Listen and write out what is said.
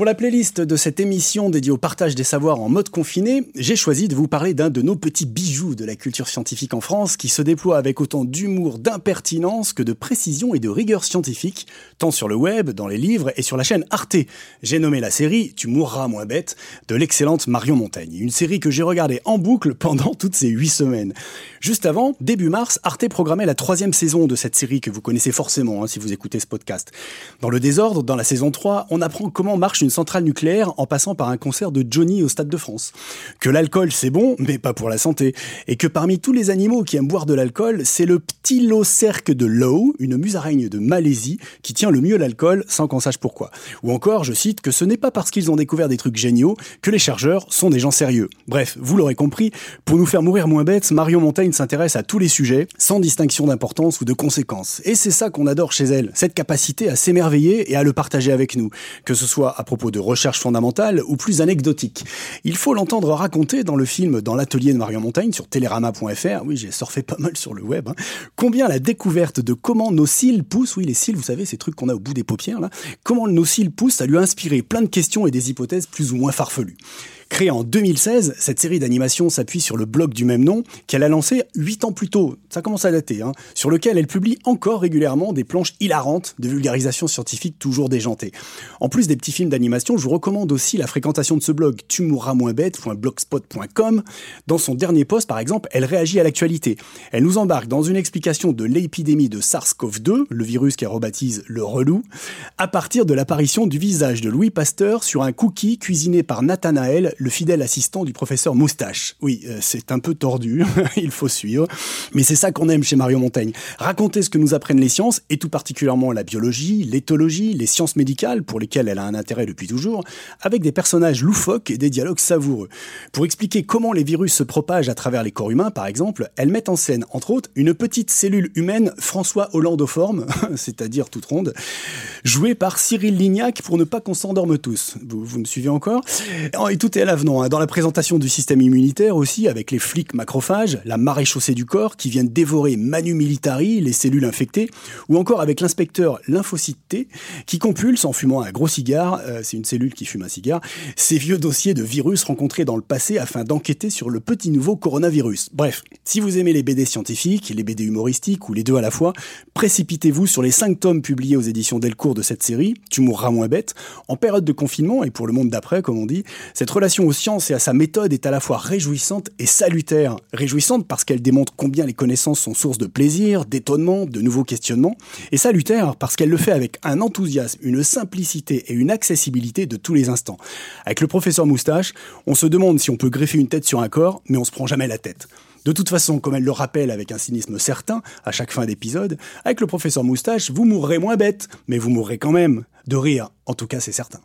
Pour la playlist de cette émission dédiée au partage des savoirs en mode confiné, j'ai choisi de vous parler d'un de nos petits bijoux de la culture scientifique en France qui se déploie avec autant d'humour, d'impertinence que de précision et de rigueur scientifique, tant sur le web, dans les livres et sur la chaîne Arte. J'ai nommé la série Tu mourras moins bête de l'excellente Marion Montaigne, une série que j'ai regardée en boucle pendant toutes ces huit semaines. Juste avant, début mars, Arte programmait la troisième saison de cette série que vous connaissez forcément hein, si vous écoutez ce podcast. Dans le désordre, dans la saison 3, on apprend comment marche une centrale nucléaire en passant par un concert de Johnny au Stade de France. Que l'alcool c'est bon, mais pas pour la santé. Et que parmi tous les animaux qui aiment boire de l'alcool, c'est le petit cerque de Low, une musaraigne de Malaisie, qui tient le mieux l'alcool sans qu'on sache pourquoi. Ou encore, je cite, que ce n'est pas parce qu'ils ont découvert des trucs géniaux que les chargeurs sont des gens sérieux. Bref, vous l'aurez compris, pour nous faire mourir moins bêtes, Marion Montaigne s'intéresse à tous les sujets, sans distinction d'importance ou de conséquences. Et c'est ça qu'on adore chez elle, cette capacité à s'émerveiller et à le partager avec nous, que ce soit à propos de recherche fondamentale ou plus anecdotique. Il faut l'entendre raconter dans le film Dans l'atelier de Marion Montaigne sur oui j'ai surfé pas mal sur le web, hein. combien la découverte de comment nos cils poussent, oui les cils vous savez ces trucs qu'on a au bout des paupières là, comment nos cils poussent, ça lui a inspiré plein de questions et des hypothèses plus ou moins farfelues. Créée en 2016, cette série d'animation s'appuie sur le blog du même nom qu'elle a lancé 8 ans plus tôt, ça commence à dater, hein, sur lequel elle publie encore régulièrement des planches hilarantes de vulgarisation scientifique toujours déjantées. En plus des petits films d'animation, je vous recommande aussi la fréquentation de ce blog tu. Dans son dernier post, par exemple, elle réagit à l'actualité. Elle nous embarque dans une explication de l'épidémie de SARS-CoV-2, le virus qu'elle rebaptise le relou, à partir de l'apparition du visage de Louis Pasteur sur un cookie cuisiné par Nathanaël, le fidèle assistant du professeur Moustache. Oui, euh, c'est un peu tordu, il faut suivre, mais c'est ça qu'on aime chez Mario Montaigne. Raconter ce que nous apprennent les sciences, et tout particulièrement la biologie, l'éthologie, les sciences médicales, pour lesquelles elle a un intérêt depuis toujours, avec des personnages loufoques et des dialogues savoureux. Pour expliquer comment les virus se propagent à travers les corps humains, par exemple, elle met en scène, entre autres, une petite cellule humaine François Hollandoforme, c'est-à-dire toute ronde, jouée par Cyril Lignac pour ne pas qu'on s'endorme tous. Vous, vous me suivez encore? Et tout est Hein. Dans la présentation du système immunitaire aussi, avec les flics macrophages, la maréchaussée du corps qui viennent dévorer manu militari les cellules infectées, ou encore avec l'inspecteur lymphocyte T qui compulse en fumant un gros cigare, euh, c'est une cellule qui fume un cigare, ces vieux dossiers de virus rencontrés dans le passé afin d'enquêter sur le petit nouveau coronavirus. Bref, si vous aimez les BD scientifiques, les BD humoristiques ou les deux à la fois, précipitez-vous sur les 5 tomes publiés aux éditions Delcourt de cette série, Tu mourras moins bête. En période de confinement et pour le monde d'après, comme on dit, cette aux sciences et à sa méthode est à la fois réjouissante et salutaire. Réjouissante parce qu'elle démontre combien les connaissances sont source de plaisir, d'étonnement, de nouveaux questionnements, et salutaire parce qu'elle le fait avec un enthousiasme, une simplicité et une accessibilité de tous les instants. Avec le professeur Moustache, on se demande si on peut greffer une tête sur un corps, mais on se prend jamais la tête. De toute façon, comme elle le rappelle avec un cynisme certain à chaque fin d'épisode, avec le professeur Moustache, vous mourrez moins bête, mais vous mourrez quand même. De rire, en tout cas c'est certain.